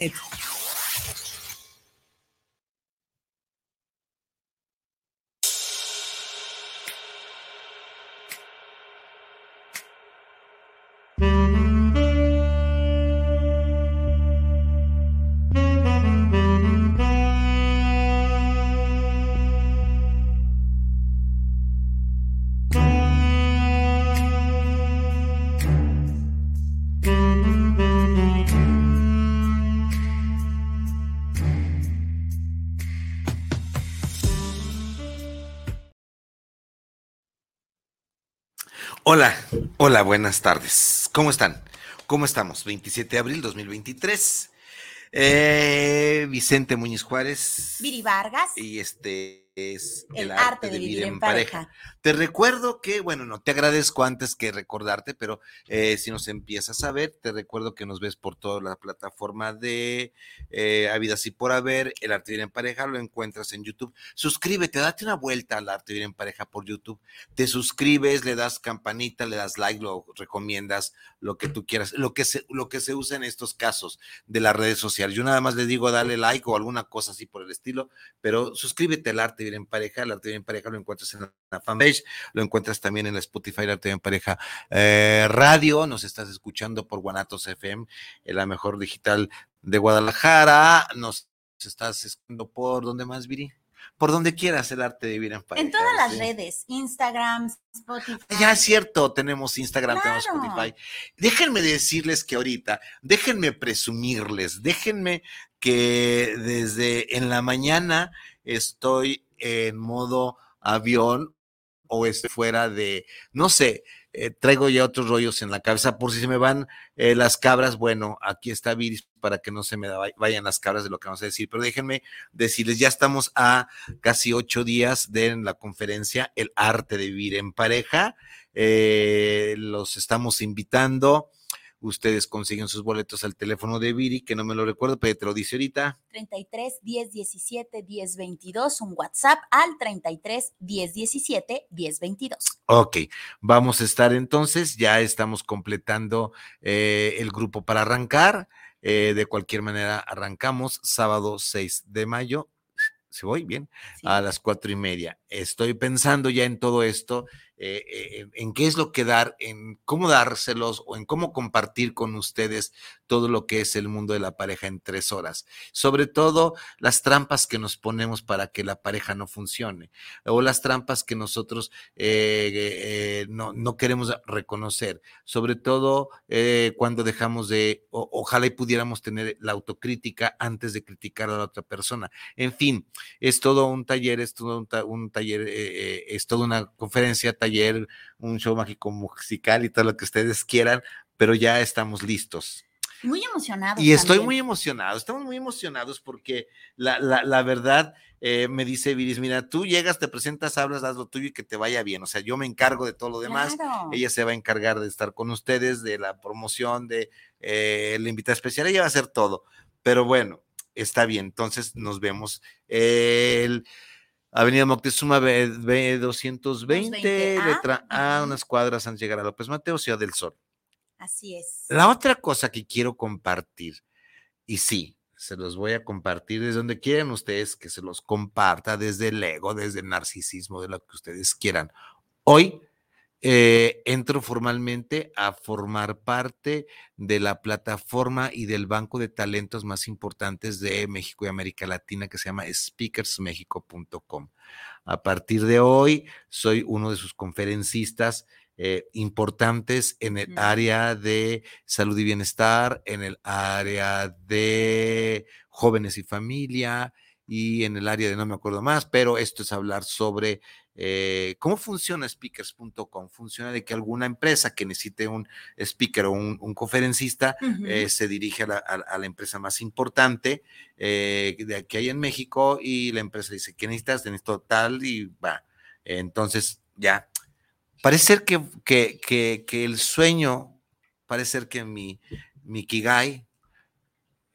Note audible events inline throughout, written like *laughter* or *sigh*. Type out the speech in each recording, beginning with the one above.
Eh. Hola, hola, buenas tardes. ¿Cómo están? ¿Cómo estamos? 27 de abril 2023. Eh, Vicente Muñiz Juárez. Viri Vargas. Y este es el, arte, de vivir, en pareja. Te recuerdo que, bueno, no te agradezco antes que recordarte, pero eh, si nos empiezas a ver, te recuerdo que nos ves por toda la plataforma de eh, Habidas y por Haber, el arte de vivir en pareja, lo encuentras en YouTube. Suscríbete, date una vuelta al arte de vivir en pareja por YouTube. Te suscribes, le das campanita, le das like, lo recomiendas, lo que tú quieras, lo que se, lo que se usa en estos casos de las redes sociales. Yo nada más le digo dale like o alguna cosa así por el estilo, pero suscríbete al arte de vivir en pareja, el arte de vivir en pareja lo encuentras en la fanpage lo encuentras también en la Spotify, la TV en pareja eh, radio, nos estás escuchando por Guanatos FM, la mejor digital de Guadalajara, nos estás escuchando por ¿dónde más, Viri? por donde quieras el arte de vivir en pareja. En todas las redes, Instagram, Spotify. Ya es cierto, tenemos Instagram, tenemos Spotify. Déjenme decirles que ahorita, déjenme presumirles, déjenme que desde en la mañana estoy en modo avión o esté fuera de, no sé, eh, traigo ya otros rollos en la cabeza por si se me van eh, las cabras, bueno, aquí está Viris para que no se me vayan las cabras de lo que vamos a decir, pero déjenme decirles, ya estamos a casi ocho días de la conferencia El arte de vivir en pareja, eh, los estamos invitando ustedes consiguen sus boletos al teléfono de Viri, que no me lo recuerdo, pero te lo dice ahorita. 33 10 17 10 22, un WhatsApp al 33 10 17 10 22. Ok, vamos a estar entonces, ya estamos completando eh, el grupo para arrancar. Eh, de cualquier manera, arrancamos sábado 6 de mayo. ¿Se voy bien? A las cuatro y media. Estoy pensando ya en todo esto eh, eh, en qué es lo que dar, en cómo dárselos o en cómo compartir con ustedes todo lo que es el mundo de la pareja en tres horas. Sobre todo las trampas que nos ponemos para que la pareja no funcione o las trampas que nosotros eh, no, no, queremos reconocer. Sobre todo cuando dejamos de, ojalá y pudiéramos tener la autocrítica antes de criticar a la otra persona. En fin, es todo un taller, es todo un, taller, es toda una conferencia, taller un show mágico musical y todo lo que ustedes quieran, pero ya estamos listos. Muy emocionados. Y estoy muy emocionado, estamos muy emocionados porque la, la, verdad eh, me dice Viris, mira, tú llegas, te presentas, hablas, haz lo tuyo y que te vaya bien. O sea, yo me encargo de todo lo demás. Ella se va a encargar de estar con ustedes, de la promoción, de eh, la invitada especial, ella va a hacer todo. Pero bueno, está bien. Entonces nos vemos el Avenida Moctezuma B, 220, letra A, unas cuadras antes de llegar a López Mateo, Ciudad del Sol. Así es. La otra cosa que quiero compartir, y sí, se los voy a compartir desde donde quieran ustedes que se los comparta, desde el ego, desde el narcisismo, de lo que ustedes quieran. Hoy eh, entro formalmente a formar parte de la plataforma y del banco de talentos más importantes de México y América Latina que se llama speakersmexico.com. A partir de hoy soy uno de sus conferencistas eh, importantes en el área de salud y bienestar, en el área de jóvenes y familia y en el área de no me acuerdo más, pero esto es hablar sobre eh, ¿Cómo funciona speakers.com? Funciona de que alguna empresa que necesite un speaker o un, conferencista eh, se dirige a la, empresa más importante eh, de que hay en México y la empresa dice, ¿qué necesitas? Necesito tal y va. Entonces, ya. Parece ser que, que, que, el sueño, parece ser que mi, mi Kigai,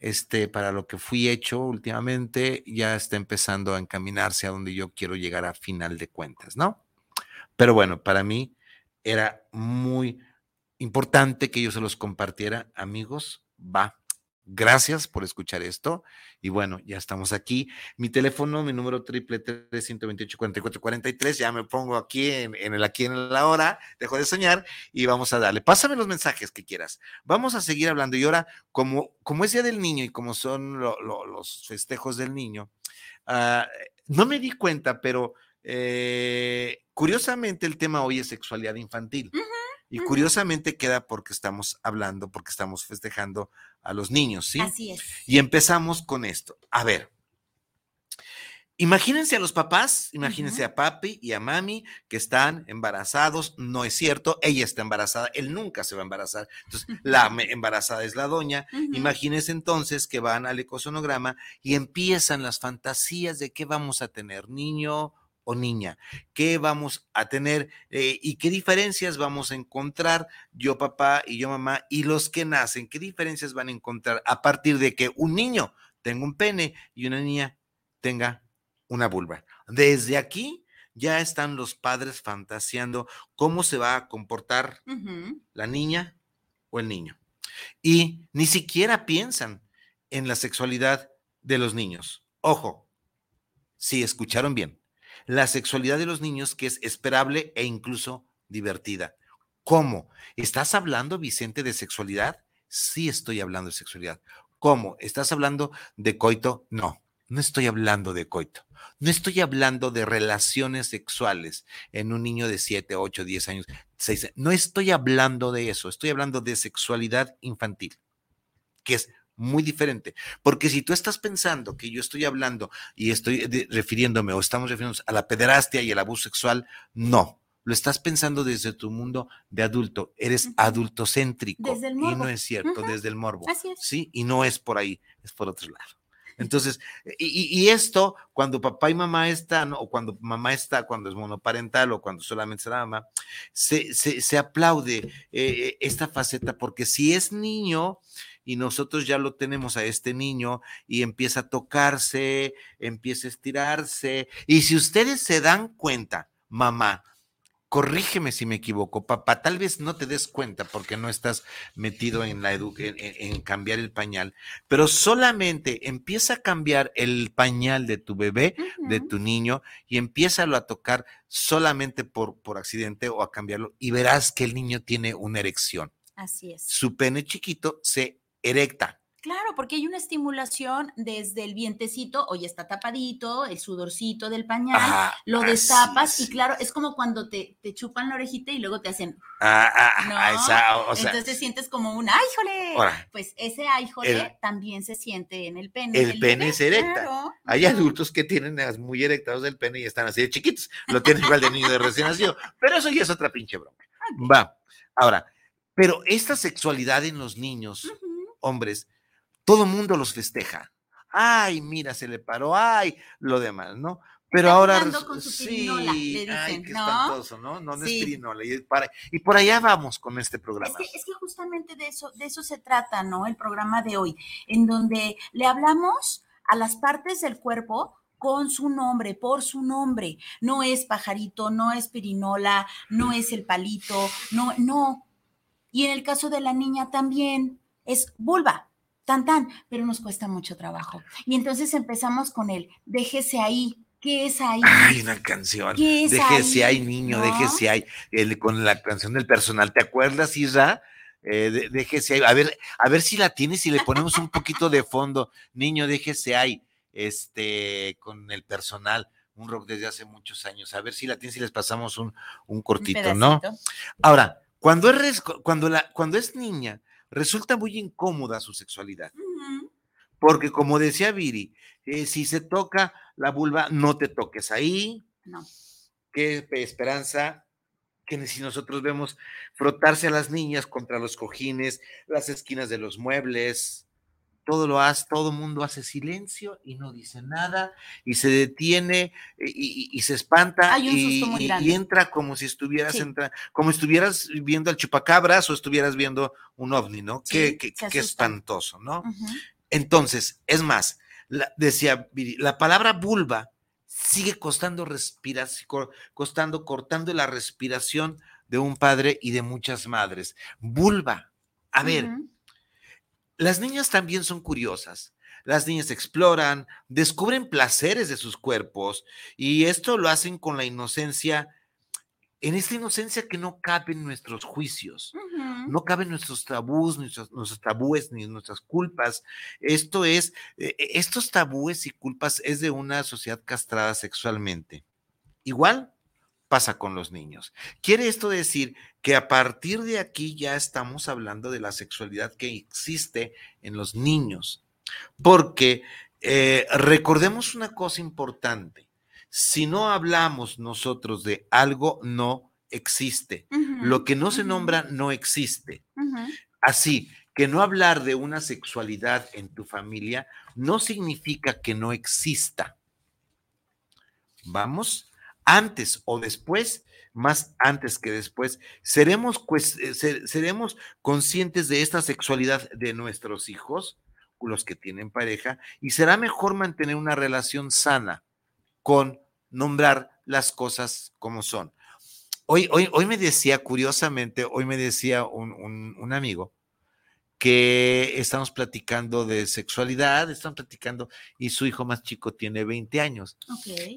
este, para lo que fui hecho últimamente, ya está empezando a encaminarse a donde yo quiero llegar a final de cuentas, ¿no? Pero bueno, para mí era muy importante que yo se los compartiera, amigos, va, Gracias por escuchar esto. Y bueno, ya estamos aquí. Mi teléfono, mi número triple tres Ya me pongo aquí en, el aquí en la hora. Dejo de soñar y vamos a darle. Pásame los mensajes que quieras. Vamos a seguir hablando. Y ahora, como, como es Día del Niño y como son los festejos del niño, ah, no me di cuenta, pero eh, curiosamente el tema hoy es sexualidad infantil. Y curiosamente queda porque estamos hablando, porque estamos festejando a los niños, ¿sí? Así es. Y empezamos con esto. A ver, imagínense a los papás, imagínense a papi y a mami que están embarazados. No es cierto, ella está embarazada, él nunca se va a embarazar. Entonces, la embarazada es la doña. Imagínense entonces que van al ecosonograma y empiezan las fantasías de qué vamos a tener, niño o niña, qué vamos a tener eh, y qué diferencias vamos a encontrar yo papá y yo mamá y los que nacen, qué diferencias van a encontrar a partir de que un niño tenga un pene y una niña tenga una vulva. Desde aquí ya están los padres fantaseando cómo se va a comportar la niña o el niño. Y ni siquiera piensan en la sexualidad de los niños. Ojo, si escucharon bien, la sexualidad de los niños que es esperable e incluso divertida. ¿Cómo? ¿Estás hablando, Vicente, de sexualidad? Sí estoy hablando de sexualidad. ¿Cómo? ¿Estás hablando de coito? No, no estoy hablando de coito. No estoy hablando de relaciones sexuales en un niño de 7, 8, 10 años, 6. No estoy hablando de eso. Estoy hablando de sexualidad infantil, que es muy diferente. Porque si tú estás pensando que yo estoy hablando y estoy refiriéndome o estamos refiriéndonos a la pederastia y el abuso sexual, no. Lo estás pensando desde tu mundo de adulto. Eres adultocéntrico. Desde el morbo. Y no es cierto, desde el morbo. Así es. Sí, y no es por ahí, es por otro lado. Entonces, y, esto, cuando papá y mamá están, o cuando mamá está, cuando es monoparental o cuando solamente es la mamá, se, se, aplaude eh, esta faceta, porque si es niño, y nosotros ya lo tenemos a este niño y empieza a tocarse, empieza a estirarse. Y si ustedes se dan cuenta, mamá, corrígeme si me equivoco, papá, tal vez no te des cuenta porque no estás metido en, la en, cambiar el pañal, pero solamente empieza a cambiar el pañal de tu bebé, de tu niño, y empieza a tocar solamente por, por accidente o a cambiarlo, y verás que el niño tiene una erección. Así es. Su pene chiquito se erecta. Claro, porque hay una estimulación desde el vientecito, hoy está tapadito, el sudorcito del pañal, lo destapas y claro, es como cuando te, te, chupan la orejita y luego te hacen. Ah, ah, ah ¿no? Entonces sientes como un ¡ayjole! Pues ese ¡ayjole! también se siente en el pene. El pene es erecta. Hay adultos que tienen muy erectados del pene y están así de chiquitos. Lo tienen igual de niño de recién nacido. Pero eso ya es otra pinche broma. Va. Ahora, pero esta sexualidad en los niños hombres, todo mundo los festeja. Ay, mira, se le paró, ay, lo demás, ¿no? Pero ahora con su sí, le ay, qué espantoso, ¿no? No, no es pirinola. Y, por allá vamos con este programa. Es que, es que, justamente de eso, de eso se trata, ¿no? El programa de hoy, en donde le hablamos a las partes del cuerpo con su nombre, por su nombre. No es pajarito, no es pirinola, no es el palito, no, no. Y en el caso de la niña también, es vulva, tan tan, pero nos cuesta mucho trabajo. Y entonces empezamos con el déjese ahí. ¿Qué es ahí? Hay una canción. déjese ahí, niño, déjese ahí. con la canción del personal. ¿Te acuerdas, Isra? Eh, déjese ahí. A ver, a ver si la tienes y le ponemos un poquito de fondo. Niño, déjese ahí. Este, con el personal un rock desde hace muchos años. A ver si la tienes y les pasamos un, un cortito, ¿no? Ahora, cuando es, cuando, la, cuando es niña, resulta muy incómoda su sexualidad. Porque como decía Viri, eh, si se toca la vulva, no te toques ahí. No. Qué esperanza que si nosotros vemos frotarse a las niñas contra los cojines, las esquinas de los muebles, todo lo hace, todo el mundo hace silencio y no dice nada y se detiene y, se espanta y, entra como si estuvieras como estuvieras viendo al chupacabras o estuvieras viendo un ovni, ¿no? qué, espantoso, ¿no? Entonces, es más, decía la palabra vulva sigue costando respiración, costando, cortando la respiración de un padre y de muchas madres. Vulva. A ver, las niñas también son curiosas. Las niñas exploran, descubren placeres de sus cuerpos y esto lo hacen con la inocencia, en esta inocencia que no caben nuestros juicios, no caben nuestros tabús, nuestros, nuestros, tabúes ni nuestras culpas. Esto es, eh, eh, estos tabúes y culpas es de una sociedad castrada sexualmente. Igual pasa con los niños. Quiere esto decir que a partir de aquí ya estamos hablando de la sexualidad que existe en los niños. Porque eh, recordemos una cosa importante. Si no hablamos nosotros de algo, no existe. Lo que no se nombra no existe. Así que no hablar de una sexualidad en tu familia no significa que no exista. Vamos antes o después, más antes que después, seremos, eh, seremos conscientes de esta sexualidad de nuestros hijos, los que tienen pareja, y será mejor mantener una relación sana con nombrar las cosas como son. Hoy, hoy, hoy me decía, curiosamente, hoy me decía un, un amigo, que estamos platicando de sexualidad, estamos platicando, y su hijo más chico tiene 20 años.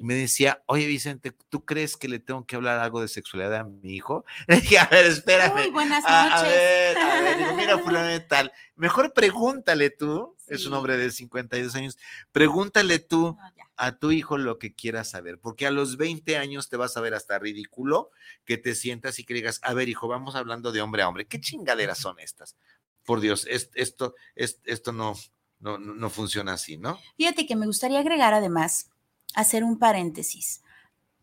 Me decía, oye Vicente, ¿tú crees que le tengo que hablar algo de sexualidad a mi hijo? *laughs* Le dije, a ver, espérame. Muy buenas noches. A, ver, a ver, digo, mira, fulano tal, mejor pregúntale tú, es un hombre de 52 años, pregúntale tú a tu hijo lo que quieras saber, porque a los 20 años te vas a ver hasta ridículo que te sientas y que digas, a ver, hijo, vamos hablando de hombre a hombre, ¿qué chingaderas son estas? Por Dios, esto, esto no, no, no funciona así, ¿no? Fíjate que me gustaría agregar además, hacer un paréntesis.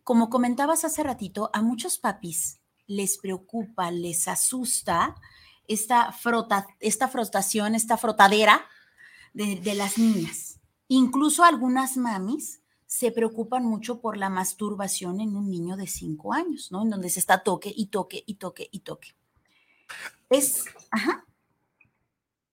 Como comentabas hace ratito, a muchos papis les preocupa, les asusta esta, frota, esta frotación, esta frotadera de, las niñas. Incluso algunas mamis se preocupan mucho por la masturbación en un niño de cinco años, ¿no? En donde se está toque y toque y toque y toque. Es, ajá,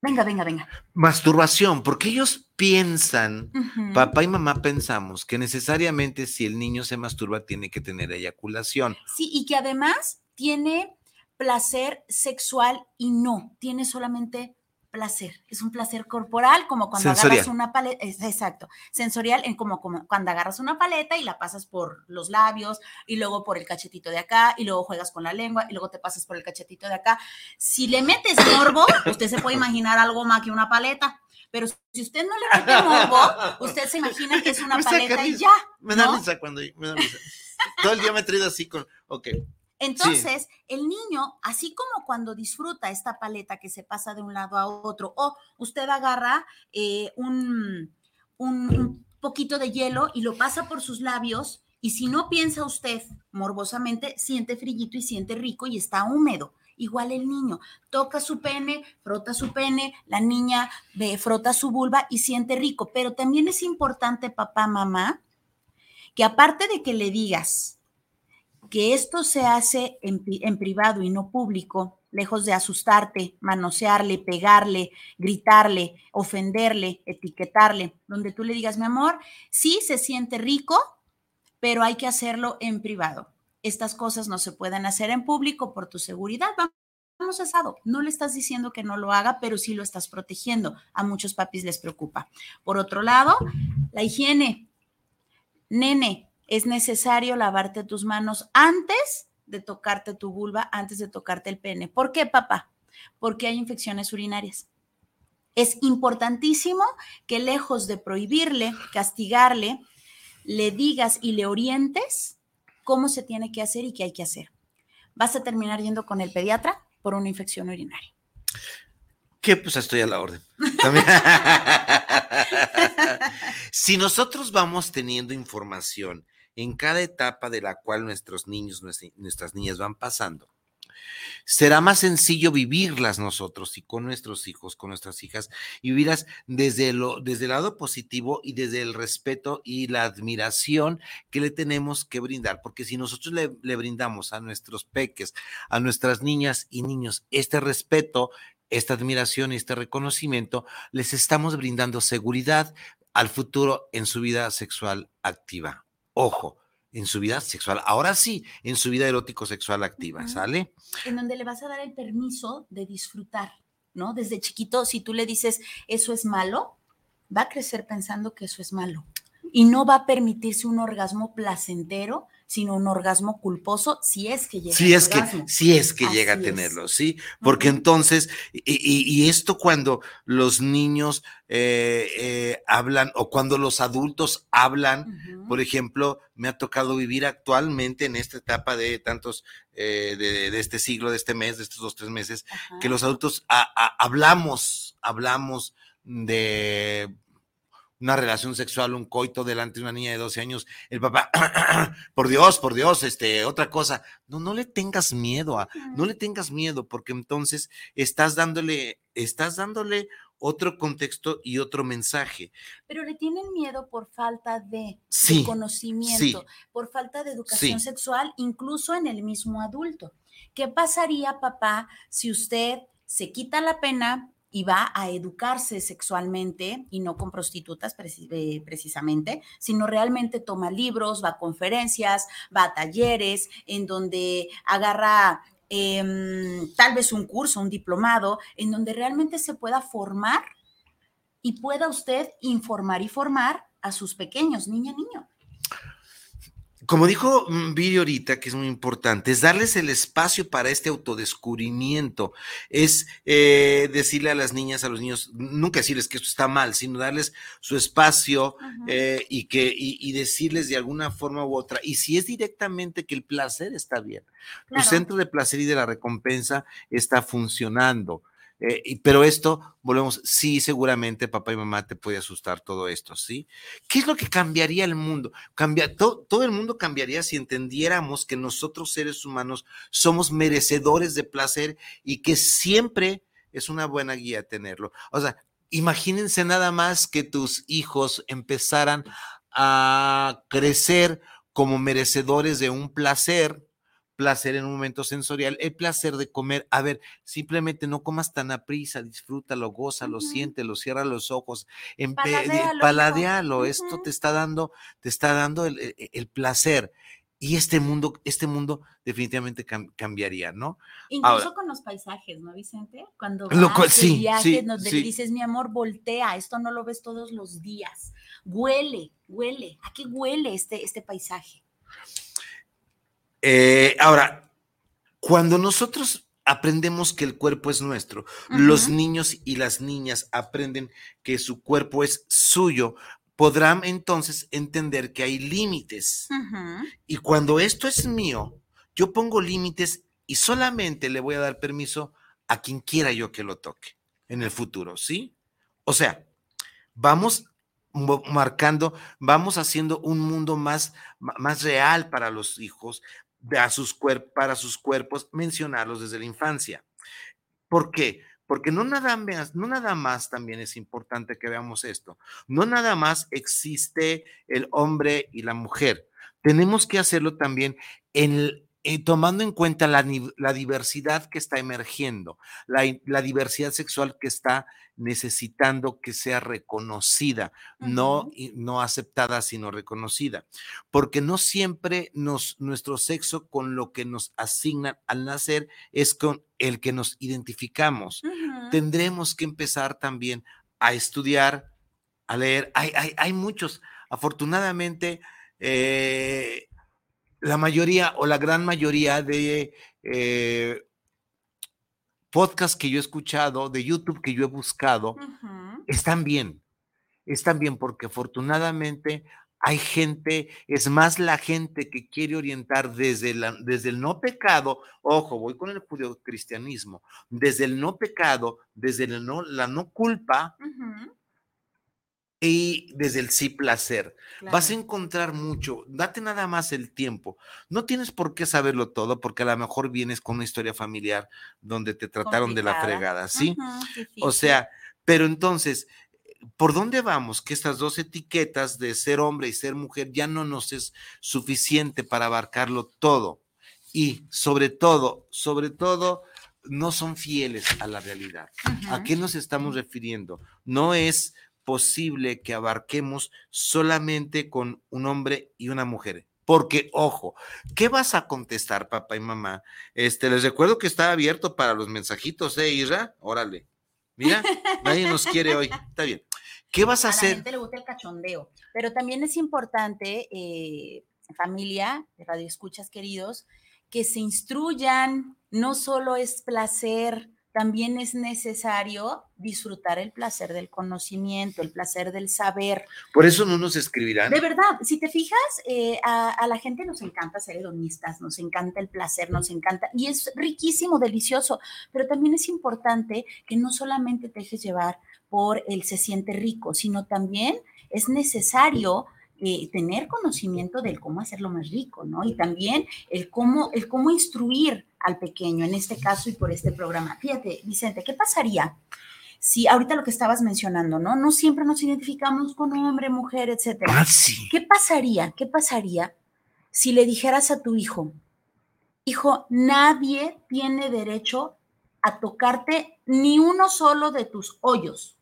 Venga, venga, venga. Masturbación, porque ellos piensan, papá y mamá pensamos que necesariamente si el niño se masturba tiene que tener eyaculación. Sí, y que además tiene placer sexual y no, tiene solamente placer, es un placer corporal, como cuando agarras una paleta, exacto, sensorial, en como, como cuando agarras una paleta y la pasas por los labios y luego por el cachetito de acá y luego juegas con la lengua y luego te pasas por el cachetito de acá. Si le metes morbo, usted se puede imaginar algo más que una paleta. Pero si usted no le mete morbo, usted se imagina que es una *laughs* paleta y ya. Me da risa cuando me da risa. Todo el día me he traído así con, ok, entonces, el niño, así como cuando disfruta esta paleta que se pasa de un lado a otro, o usted agarra eh, un, un, poquito de hielo y lo pasa por sus labios, y si no piensa usted morbosamente, siente frillito y siente rico y está húmedo. Igual el niño toca su pene, frota su pene, la niña ve, frota su vulva y siente rico. Pero también es importante, papá, mamá, que aparte de que le digas, que esto se hace en, privado y no público, lejos de asustarte, manosearle, pegarle, gritarle, ofenderle, etiquetarle, donde tú le digas, mi amor, sí se siente rico, pero hay que hacerlo en privado. Estas cosas no se pueden hacer en público por tu seguridad. Vamos asado. No le estás diciendo que no lo haga, pero sí lo estás protegiendo. A muchos papis les preocupa. Por otro lado, la higiene. Nene, es necesario lavarte tus manos antes de tocarte tu vulva, antes de tocarte el pene. ¿Por qué, papá? Porque hay infecciones urinarias. Es importantísimo que lejos de prohibirle, castigarle, le digas y le orientes cómo se tiene que hacer y qué hay que hacer. Vas a terminar yendo con el pediatra por una infección urinaria. Que pues estoy a la orden. *laughs* si nosotros vamos teniendo información en cada etapa de la cual nuestros niños, nuestras niñas van pasando. Será más sencillo vivirlas nosotros y con nuestros hijos, con nuestras hijas, y vivirlas desde, lo, desde el lado positivo y desde el respeto y la admiración que le tenemos que brindar. Porque si nosotros le, le brindamos a nuestros peques, a nuestras niñas y niños este respeto, esta admiración y este reconocimiento, les estamos brindando seguridad al futuro en su vida sexual activa. Ojo, en su vida sexual, ahora sí, en su vida erótico sexual activa, ¿sale? En donde le vas a dar el permiso de disfrutar. ¿no? Desde chiquito, si tú le dices, eso es malo, va a crecer pensando que eso es malo y no va a permitirse un orgasmo placentero, sino un orgasmo culposo si es que llega si es que si es que llega a tenerlo, sí, porque entonces y, esto cuando los niños eh, eh, hablan o cuando los adultos hablan, por ejemplo, me ha tocado vivir actualmente en esta etapa de tantos eh, de, este siglo, de este mes, de estos dos tres meses, que los adultos hablamos, hablamos de una relación sexual, un coito delante de una niña de 12 años, el papá, *clears throat* por Dios, por Dios, este, otra cosa. No, no le tengas miedo, a, no le tengas miedo, porque entonces estás dándole, estás dándole otro contexto y otro mensaje. Pero le tienen miedo por falta de, conocimiento, por falta de educación sexual, incluso en el mismo adulto. ¿Qué pasaría, papá, si usted se quita la pena, y va a educarse sexualmente y no con prostitutas eh, precisamente, sino realmente toma libros, va a conferencias, va a talleres en donde agarra em, tal vez un curso, un diplomado, en donde realmente se pueda formar y pueda usted informar y formar a sus pequeños, niña, niño como dijo Viri ahorita, que es muy importante, es darles el espacio para este autodescubrimiento, es eh, decirle a las niñas, a los niños, nunca decirles que esto está mal, sino darles su espacio eh, y, que, y, decirles de alguna forma u otra, y si es directamente que el placer está bien, el centro de placer y de la recompensa está funcionando. Eh, pero esto, volvemos, sí, seguramente papá y mamá te puede asustar todo esto, ¿sí? ¿Qué es lo que cambiaría el mundo? Cambia, todo el mundo cambiaría si entendiéramos que nosotros seres humanos somos merecedores de placer y que siempre es una buena guía tenerlo. O sea, imagínense nada más que tus hijos empezaran a crecer como merecedores de un placer placer en un momento sensorial, el placer de comer. A ver, simplemente no comas tan a prisa, disfrútalo, gózalo, siéntelo, cierra los ojos, paladealo, esto te está dando, te está dando el, e, el, placer. Y este mundo, este mundo definitivamente cambiaría, ¿no? Incluso con los paisajes, ¿no, Vicente? Cuando vas de viaje, donde dices, mi amor, voltea, esto no lo ves todos los días. Huele, huele. ¿A qué huele este, este paisaje? Eh, ahora, cuando nosotros aprendemos que el cuerpo es nuestro, los niños y las niñas aprenden que su cuerpo es suyo, podrán entonces entender que hay límites. Y cuando esto es mío, yo pongo límites y solamente le voy a dar permiso a quien quiera yo que lo toque en el futuro, ¿sí? O sea, vamos marcando, vamos haciendo un mundo más, más real para los hijos, a sus para sus cuerpos, mencionarlos desde la infancia. ¿Por qué? Porque no nada, más, no nada más también es importante que veamos esto. No nada más existe el hombre y la mujer. Tenemos que hacerlo también en, eh, tomando en cuenta la, diversidad que está emergiendo, la, diversidad sexual que está necesitando que sea reconocida, no, no aceptada, sino reconocida, porque no siempre nos, nuestro sexo con lo que nos asignan al nacer es con el que nos identificamos. Tendremos que empezar también a estudiar, a leer. Hay, hay, hay muchos, afortunadamente, eh, la mayoría o la gran mayoría de eh, podcasts que yo he escuchado, de YouTube que yo he buscado, están bien. Están bien porque afortunadamente hay gente, es más la gente que quiere orientar desde, la, desde el no pecado, ojo, voy con el judio-cristianismo, desde el no pecado, desde el no, la no culpa, y desde el sí placer. Vas a encontrar mucho, date nada más el tiempo. No tienes por qué saberlo todo porque a lo mejor vienes con una historia familiar donde te trataron de la fregada, ¿sí? o sea, pero entonces, ¿por dónde vamos? Que estas dos etiquetas de ser hombre y ser mujer ya no nos es suficiente para abarcarlo todo. Y sobre todo, sobre todo, no son fieles a la realidad. ¿A qué nos estamos refiriendo? No es posible que abarquemos solamente con un hombre y una mujer. Porque, ojo, ¿qué vas a contestar, papá y mamá? Este, les recuerdo que está abierto para los mensajitos, ¿eh, Isra? Órale. Mira, nadie nos quiere hoy. *laughs* Está bien. ¿Qué vas a, hacer? A la gente le gusta el cachondeo, pero también es importante, eh, familia, de radio escuchas queridos, que se instruyan. No solo es placer, también es necesario disfrutar el placer del conocimiento, el placer del saber. Por eso no nos escribirán. De verdad, si te fijas, eh, a, la gente nos encanta ser hedonistas, nos encanta el placer, nos encanta, y es riquísimo, delicioso, pero también es importante que no solamente te dejes llevar por el se siente rico, sino también es necesario eh, tener conocimiento del cómo hacerlo más rico, ¿no? Y también el cómo, el cómo instruir al pequeño, en este caso y por este programa. Fíjate, Vicente, ¿qué pasaría si ahorita lo que estabas mencionando, ¿no? No siempre nos identificamos con hombre, mujer, etcétera. Ah, sí. ¿Qué pasaría? ¿Qué pasaría si le dijeras a tu hijo, hijo, nadie tiene derecho a tocarte ni uno solo de tus hoyos?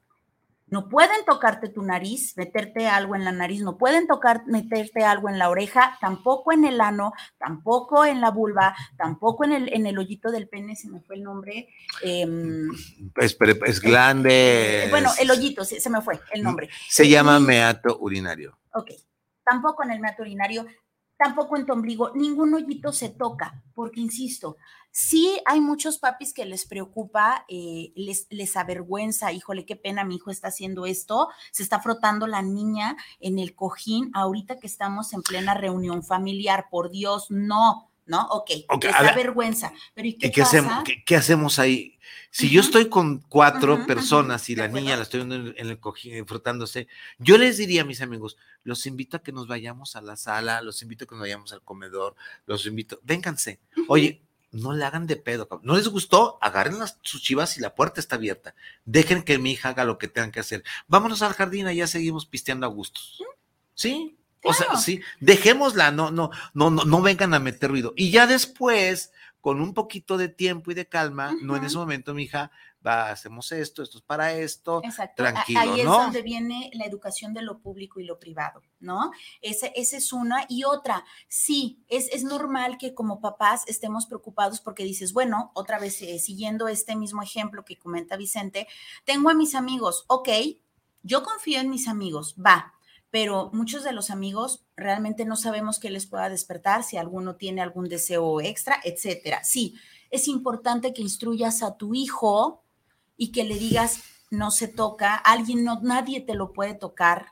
No pueden tocarte tu nariz, meterte algo en la nariz, no pueden tocar, meterte algo en la oreja, tampoco en el ano, tampoco en la vulva, tampoco en el, en el hoyito del pene, se me fue el nombre. Em, es, es, grande. Eh, bueno, el hoyito, se, se, me fue el nombre. Se llama meato urinario. Ok, tampoco en el meato urinario, tampoco en tu ombligo, ningún hoyito se toca, porque insisto, Sí, hay muchos papis que les preocupa, eh, les, les avergüenza, híjole, qué pena, mi hijo está haciendo esto, se está frotando la niña en el cojín ahorita que estamos en plena reunión familiar, por Dios, no, ¿no? Ok, okay vergüenza. Pero ¿y qué, qué Hacemos, qué, hacemos ahí? Si yo estoy con cuatro personas y la niña la estoy viendo en el cojín frotándose, yo les diría a mis amigos, los invito a que nos vayamos a la sala, los invito a que nos vayamos al comedor, los invito, vénganse. Oye, no le hagan de pedo. ¿No les gustó? Agarren las, sus chivas y la puerta está abierta. Dejen que mi hija haga lo que tengan que hacer. Vámonos al jardín, y ya seguimos pisteando a gustos. ¿Sí? O sea, sí, dejémosla, no, no, no, no, no vengan a meter ruido. Y ya después, con un poquito de tiempo y de calma, no en ese momento, mi hija, va, hacemos esto, esto es para esto, Exacto. tranquilo, Ahí es donde viene la educación de lo público y lo privado, ¿no? Esa ese es una. Y otra, sí, es, es, normal que como papás estemos preocupados porque dices, bueno, otra vez eh, siguiendo este mismo ejemplo que comenta Vicente, tengo a mis amigos, ok, yo confío en mis amigos, va, pero muchos de los amigos realmente no sabemos qué les pueda despertar, si alguno tiene algún deseo extra, etcétera. Sí, es importante que instruyas a tu hijo y que le digas no se toca, alguien no, nadie te lo puede tocar,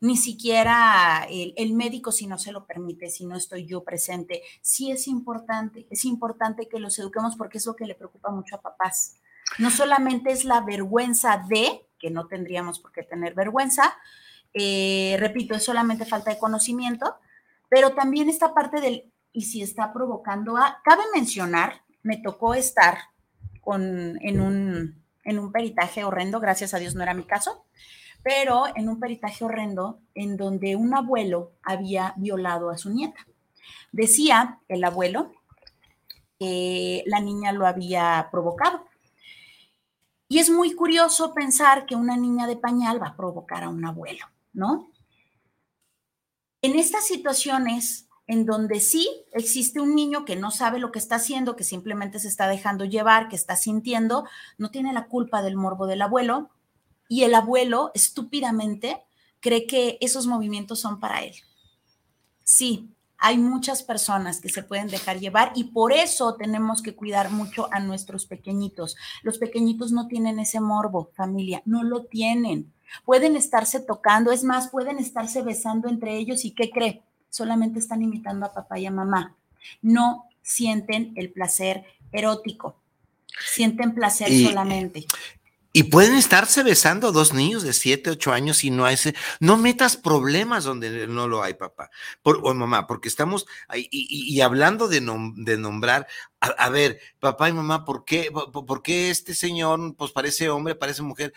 ni siquiera el, médico si no se lo permite, si no estoy yo presente. Sí es importante, es importante que los eduquemos porque es lo que le preocupa mucho a papás. No solamente es la vergüenza de, que no tendríamos por qué tener vergüenza, eh, repito, es solamente falta de conocimiento, pero también esta parte del, y si está provocando a, cabe mencionar, me tocó estar con, en un en un peritaje horrendo, gracias a Dios no era mi caso, pero en un peritaje horrendo en donde un abuelo había violado a su nieta. Decía el abuelo que la niña lo había provocado. Y es muy curioso pensar que una niña de pañal va a provocar a un abuelo, ¿no? En estas situaciones en donde sí existe un niño que no sabe lo que está haciendo, que simplemente se está dejando llevar, que está sintiendo, no tiene la culpa del morbo del abuelo y el abuelo estúpidamente cree que esos movimientos son para él. Sí, hay muchas personas que se pueden dejar llevar y por eso tenemos que cuidar mucho a nuestros pequeñitos. Los pequeñitos no tienen ese morbo, familia, no lo tienen. Pueden estarse tocando, es más, pueden estarse besando entre ellos y ¿qué cree? solamente están imitando a papá y a mamá. No sienten el placer erótico, sienten placer solamente. Y pueden estarse besando dos niños de 7, 8 años y no hay ese, no metas problemas donde no lo hay, papá por, o mamá, porque estamos ahí, y, hablando de, de nombrar, a, ver, papá y mamá, ¿por qué, por, qué este señor, pues parece hombre, parece mujer?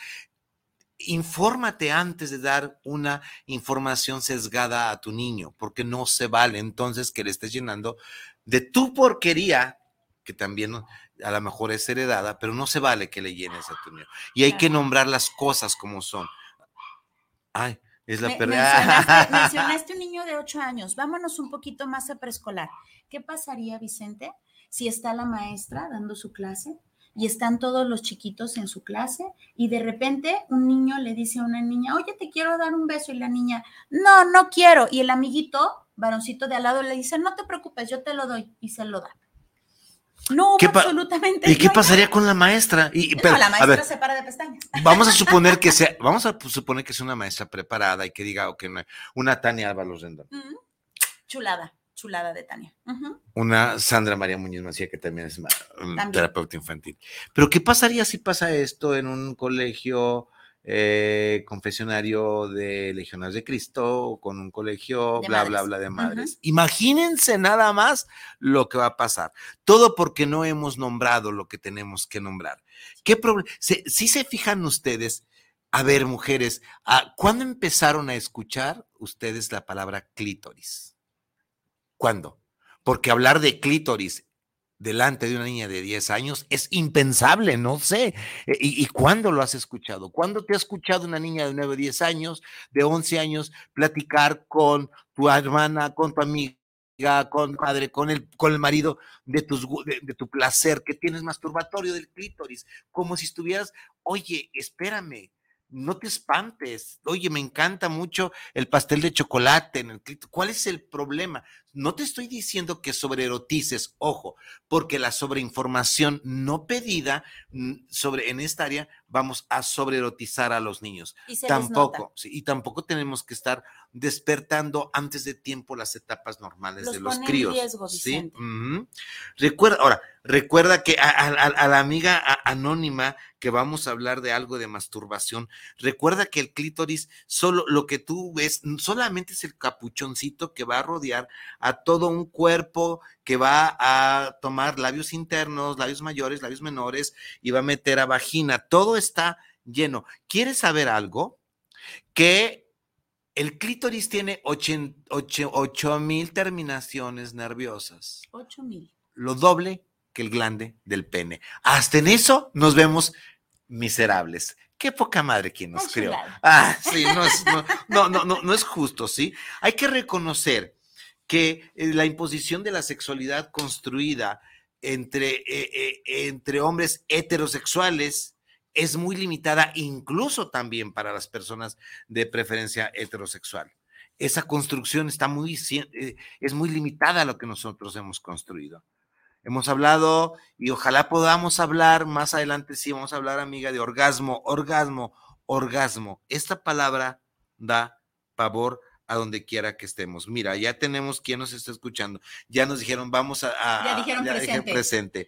Infórmate antes de dar una información sesgada a tu niño, porque no se vale entonces que le estés llenando de tu porquería, que también a lo mejor es heredada, pero no se vale que le llenes a tu niño. Y hay que nombrar las cosas como son. Ay, es la pérdida. *laughs* Mencionaste, un niño de 8 años. Vámonos un poquito más a preescolar. ¿Qué pasaría, Vicente, si está la maestra dando su clase y están todos los chiquitos en su clase y de repente un niño le dice a una niña, oye, te quiero dar un beso y la niña, no, no quiero. Y el amiguito, varoncito de al lado, le dice, no te preocupes, yo te lo doy y se lo da. No hubo absolutamente. ¿Y qué pasaría con la maestra? Y, no, la maestra se para de pestañas. *laughs* Vamos a suponer que sea, vamos a suponer que es una maestra preparada y que diga, ok, una Tania Álvaro Rendón. Chulada chulada de Tania. Una Sandra María Muñoz Macía, que también es terapeuta infantil. Pero, ¿qué pasaría si pasa esto en un colegio eh, confesionario de Legionarios de Cristo o con un colegio, bla, bla, bla, de madres? Imagínense nada más lo que va a pasar. Todo porque no hemos nombrado lo que tenemos que nombrar. ¿Qué problema? Si se fijan ustedes, a ver, mujeres, ah, ¿cuándo empezaron a escuchar ustedes la palabra clítoris? ¿Cuándo? Porque hablar de clítoris delante de una niña de 10 años es impensable, no sé. E, ¿Y, cuándo lo has escuchado? ¿Cuándo te ha escuchado una niña de 9, 10 años, de 11 años, platicar con tu hermana, con tu amiga? con padre, con el, con el marido de, tus, de, tu placer, que tienes masturbatorio del clítoris, como si estuvieras, oye, espérame, no te espantes. Oye, me encanta mucho el pastel de chocolate en el ¿Cuál es el problema? No te estoy diciendo que sobreerotices, ojo, porque la sobreinformación no pedida mm, sobre en esta área vamos a sobreerotizar a los niños. tampoco, y tampoco tenemos que estar despertando antes de tiempo las etapas normales de los críos. ¿sí? Recuerda, ahora, recuerda que a, la amiga anónima que vamos a hablar de algo de masturbación, recuerda que el clítoris, solo lo que tú ves, solamente es el capuchoncito que va a rodear a todo un cuerpo que va a tomar labios internos, labios mayores, labios menores y va a meter a vagina. Todo está lleno. ¿Quieres saber algo? Que el clítoris tiene 8 mil terminaciones nerviosas. 8 mil. Lo doble que el glande del pene. Hasta en eso nos vemos miserables. Qué poca madre quien nos creó. Ah, sí, no es, no, no, no, no, es justo, ¿sí? Hay que reconocer que eh, la imposición de la sexualidad construida entre, eh, eh, entre hombres heterosexuales es muy limitada incluso también para las personas de preferencia heterosexual. Esa construcción está muy, es muy limitada a lo que nosotros hemos construido. Hemos hablado y ojalá podamos hablar más adelante, sí, vamos a hablar, amiga, de orgasmo, orgasmo, orgasmo. Esta palabra da pavor a donde quiera que estemos. Mira, ya tenemos quien nos está escuchando. Ya nos dijeron, vamos a. ya dijeron presente.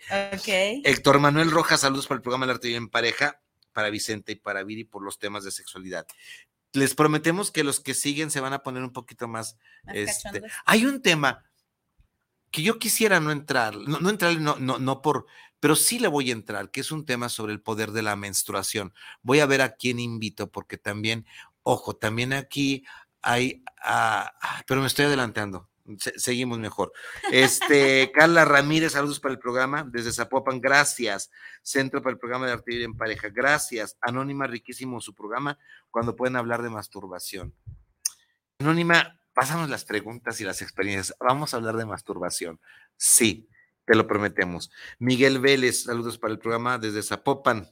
Héctor Manuel Rojas, saludos para el programa El Arte en Pareja, para Vicente y para Viri por los temas de sexualidad. Les prometemos que los que siguen se van a poner un poquito más. este, hay un tema que yo quisiera no entrar, no, no entrar, no, no, no por, pero sí le voy a entrar, que es un tema sobre el poder de la menstruación. Voy a ver a quién invito, porque también, ojo, también aquí hay, ah, pero me estoy adelantando seguimos mejor. Este, *laughs* Carla Ramírez, saludos para el programa desde Zapopan, gracias. Centro para el programa de Artillería en Pareja, gracias. Anónima, riquísimo su programa, cuando pueden hablar de masturbación. Anónima, pásanos las preguntas y las experiencias. Vamos a hablar de masturbación. Sí, te lo prometemos. Miguel Vélez, saludos para el programa desde Zapopan.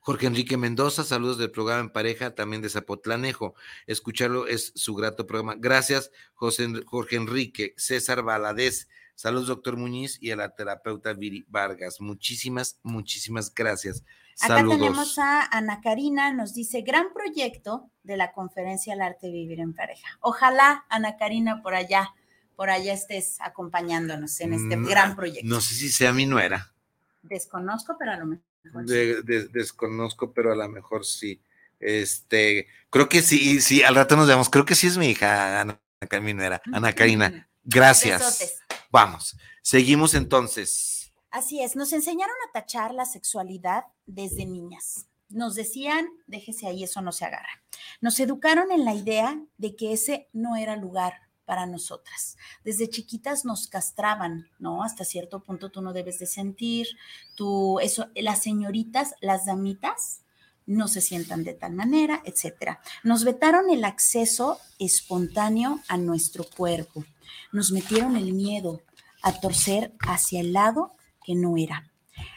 Jorge Enrique Mendoza, saludos del programa en pareja, también de Zapotlanejo. Escucharlo es su grato programa. Gracias, José, Jorge Enrique. César Valadez, saludos, doctor Muñiz, y a la terapeuta Viri Vargas. Muchísimas, muchísimas gracias. Acá tenemos a Ana Karina, nos dice, gran proyecto de la conferencia El arte de vivir en pareja. Ojalá, Ana Karina, por allá, por allá estés acompañándonos en este mm, gran proyecto. No sé si sea mi nuera. Desconozco, pero a lo mejor desconozco, pero a lo mejor sí. Este, creo que sí, sí, al rato nos vemos. Creo que sí es mi hija, Ana Caminera, Ana Karina. Gracias. Vamos, seguimos entonces. Así es, nos enseñaron a tachar la sexualidad desde niñas. Nos decían, déjese ahí, eso no se agarra. Nos educaron en la idea de que ese no era lugar para nosotras. Desde chiquitas nos castraban, ¿no? Hasta cierto punto tú no debes de sentir, tú, eso, las señoritas, las damitas, no se sientan de tal manera, etcétera. Nos vetaron el acceso espontáneo a nuestro cuerpo. Nos metieron el miedo a torcer hacia el lado que no era.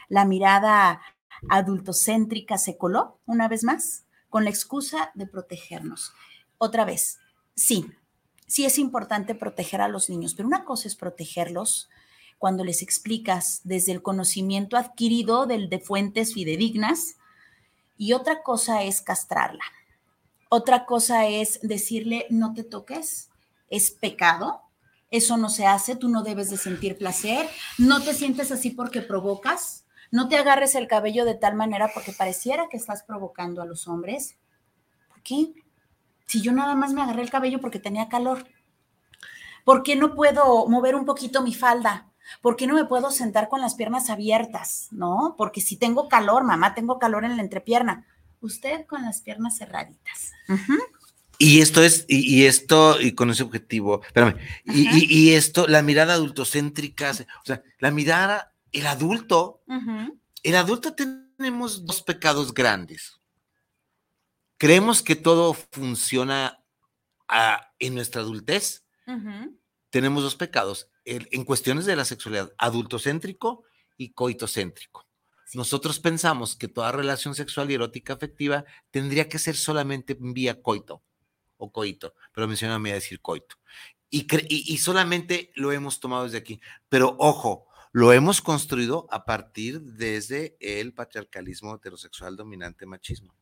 La mirada adultocéntrica se coló una vez más con la excusa de protegernos. Otra vez, sí, sí es importante proteger a los niños, pero una cosa es protegerlos cuando les explicas desde el conocimiento adquirido del, de fuentes fidedignas y otra cosa es castrarla. Otra cosa es decirle, no te toques, es pecado, eso no se hace, tú no debes de sentir placer, no te sientes así porque provocas, no te agarres el cabello de tal manera porque pareciera que estás provocando a los hombres. ¿Por qué? Si yo nada más me agarré el cabello porque tenía calor. ¿Por qué no puedo mover un poquito mi falda? ¿Por qué no me puedo sentar con las piernas abiertas? ¿No? Porque si tengo calor, mamá, tengo calor en la entrepierna. Usted con las piernas cerraditas. Y esto es, y, esto, y con ese objetivo, espérame, y, esto, la mirada adultocéntrica, o sea, la mirada, el adulto, el adulto tenemos dos pecados grandes. Creemos que todo funciona ah, en nuestra adultez. Tenemos dos pecados en cuestiones de la sexualidad, adultocéntrico y coitocéntrico. Nosotros pensamos que toda relación sexual y erótica afectiva tendría que ser solamente vía coito o coito, pero menciona a decir coito. Y, y, solamente lo hemos tomado desde aquí. Pero ojo, lo hemos construido a partir desde el patriarcalismo heterosexual dominante machismo.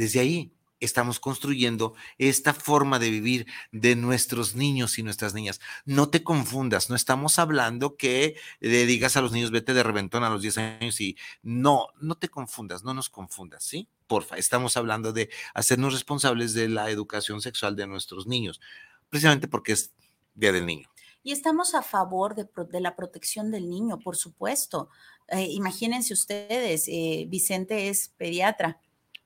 Desde ahí estamos construyendo esta forma de vivir de nuestros niños y nuestras niñas. No te confundas, no estamos hablando que le digas a los niños vete de reventón a los 10 años y no, no te confundas, no nos confundas, ¿sí? Porfa, estamos hablando de hacernos responsables de la educación sexual de nuestros niños, precisamente porque es Día del Niño. Y estamos a favor de, la protección del niño, por supuesto. Eh, imagínense ustedes, eh, Vicente es pediatra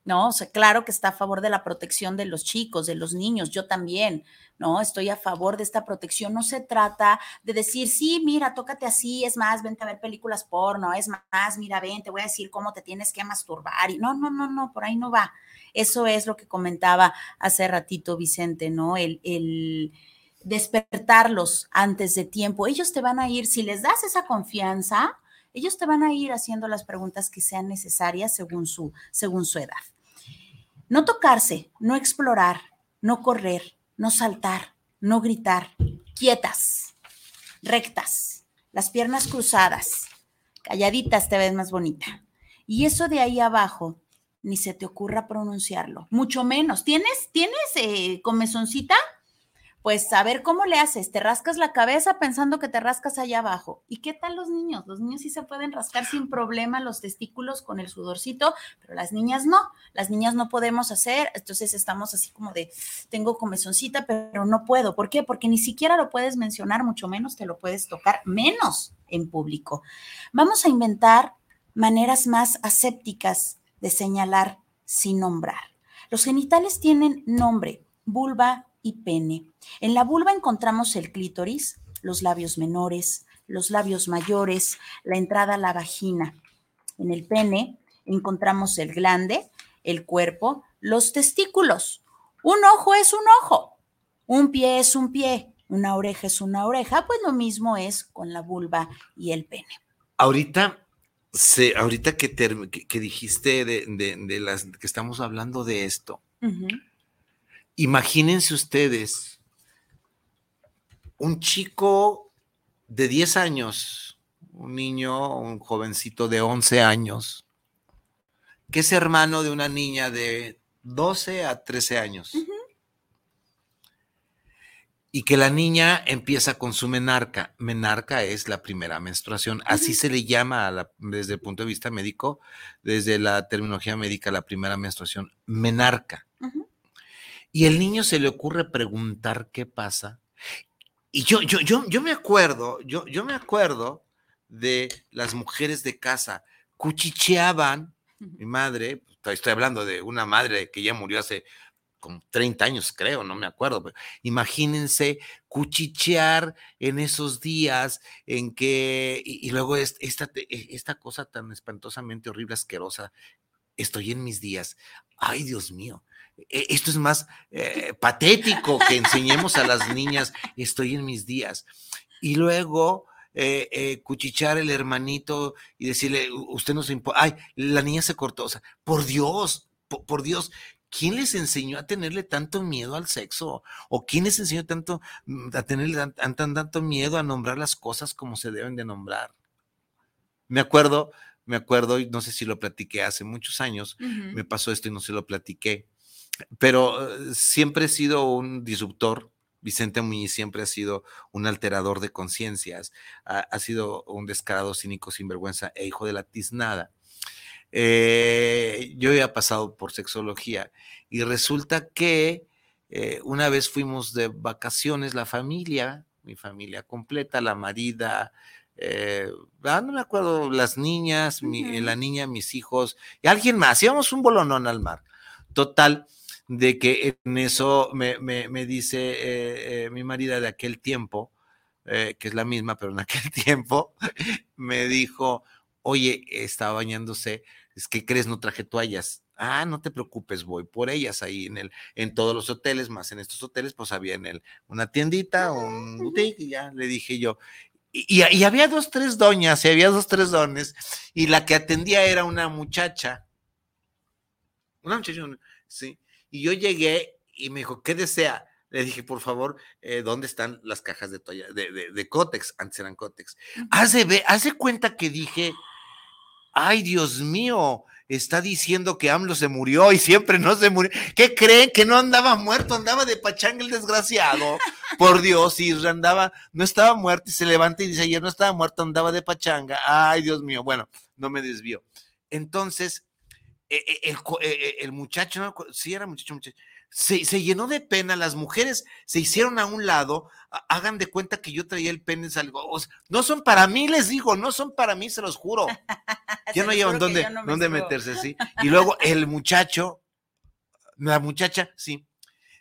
¿no? O sea, claro que está a favor de la protección de los chicos, de los niños, yo también, ¿no? Estoy a favor de esta protección. No se trata de decir, sí, mira, tócate así, es más, vente a ver películas porno, es más, mira, ven, te voy a decir cómo te tienes que masturbar. Y no, no, no, no, por ahí no va. Eso es lo que comentaba hace ratito Vicente, ¿no? El, el despertarlos antes de tiempo. Ellos te van a ir, si les das esa confianza, ellos te van a ir haciendo las preguntas que sean necesarias según su, según su edad. No tocarse, no explorar, no correr, no saltar, no gritar, quietas, rectas, las piernas cruzadas, calladitas te ves más bonita. Y eso de ahí abajo, ni se te ocurra pronunciarlo, mucho menos. ¿Tienes, tienes eh, comezoncita? Pues a ver cómo le haces, te rascas la cabeza pensando que te rascas allá abajo. ¿Y qué tal los niños? Los niños sí se pueden rascar sin problema los testículos con el sudorcito, pero las niñas no, las niñas no podemos hacer, entonces estamos así como de, tengo comezoncita, pero no puedo. ¿Por qué? Porque ni siquiera lo puedes mencionar, mucho menos te lo puedes tocar, menos en público. Vamos a inventar maneras más asépticas de señalar sin nombrar. Los genitales tienen nombre, vulva, y pene. En la vulva encontramos el clítoris, los labios menores, los labios mayores, la entrada a la vagina. En el pene encontramos el glande, el cuerpo, los testículos. Un ojo es un ojo, un pie es un pie, una oreja es una oreja, pues lo mismo es con la vulva y el pene. Ahorita, ahorita que, que, dijiste de, las que estamos hablando de esto, Imagínense ustedes un chico de 10 años, un niño, un jovencito de 11 años, que es hermano de una niña de 12 a 13 años. Y que la niña empieza con su menarca. Menarca es la primera menstruación. Así se le llama desde el punto de vista médico, desde la terminología médica, la primera menstruación. Menarca. Y el niño se le ocurre preguntar qué pasa. Y yo, yo, yo, yo me acuerdo, yo, yo me acuerdo de las mujeres de casa, cuchicheaban, mi madre, estoy hablando de una madre que ya murió hace como 30 años, creo, no me acuerdo, pero imagínense cuchichear en esos días en que, y, luego esta, esta cosa tan espantosamente horrible, asquerosa, estoy en mis días, ay Dios mío, e, esto es más eh, patético que enseñemos a las niñas, estoy en mis días. Y luego eh, eh, cuchichar el hermanito y decirle, usted no se importa, ay, la niña se cortó, o sea, por Dios, por, Dios, ¿quién les enseñó a tenerle tanto miedo al sexo? ¿O quién les enseñó tanto mm, a tenerle tanto miedo a nombrar las cosas como se deben de nombrar? Me acuerdo, me acuerdo, y no sé si lo platiqué hace muchos años, me pasó esto y no se lo platiqué, pero eh, siempre he sido un disruptor Vicente Muñiz siempre ha sido un alterador de conciencias, ha, sido un descarado, cínico, sinvergüenza e hijo de la tiznada. Eh, yo había pasado por sexología y resulta que eh, una vez fuimos de vacaciones, la familia, mi familia completa, la marida, eh, ah, no me acuerdo, las niñas, la niña, mis hijos y alguien más, íbamos un bolonón al mar. Total, de que en eso me, dice eh, eh, mi marida de aquel tiempo, eh, que es la misma, pero en aquel *laughs* tiempo, me dijo, oye, estaba bañándose, es que crees, no traje toallas. Ah, no te preocupes, voy por ellas ahí en el, en todos los hoteles, más en estos hoteles, pues había en el, una tiendita, un boutique, y ya le dije yo. Y, y, había dos, tres doñas, y había dos, tres dones, y la que atendía era una muchacha. Una muchacha, sí. Y yo llegué y me dijo, ¿qué desea? Le dije, por favor, eh, ¿dónde están las cajas de toalla? De, de, Cotex, antes eran Cotex. Hace, hace cuenta que dije, ay, Dios mío, está diciendo que AMLO se murió y siempre no se murió. ¿Qué creen? Que no andaba muerto, andaba de pachanga el desgraciado. Por Dios, y andaba, no estaba muerto y se levanta y dice, ayer no estaba muerto, andaba de pachanga. Ay, Dios mío, bueno, no me desvío. Entonces, e, e, el, e, el, muchacho, sí era muchacho, muchacho se, se, llenó de pena, las mujeres se hicieron a un lado, hagan de cuenta que yo traía el pene algo, no son para mí, les digo, no son para mí, se los juro. *laughs* ya no llevan dónde, dónde meterse, sí. Y luego el muchacho, la muchacha, sí,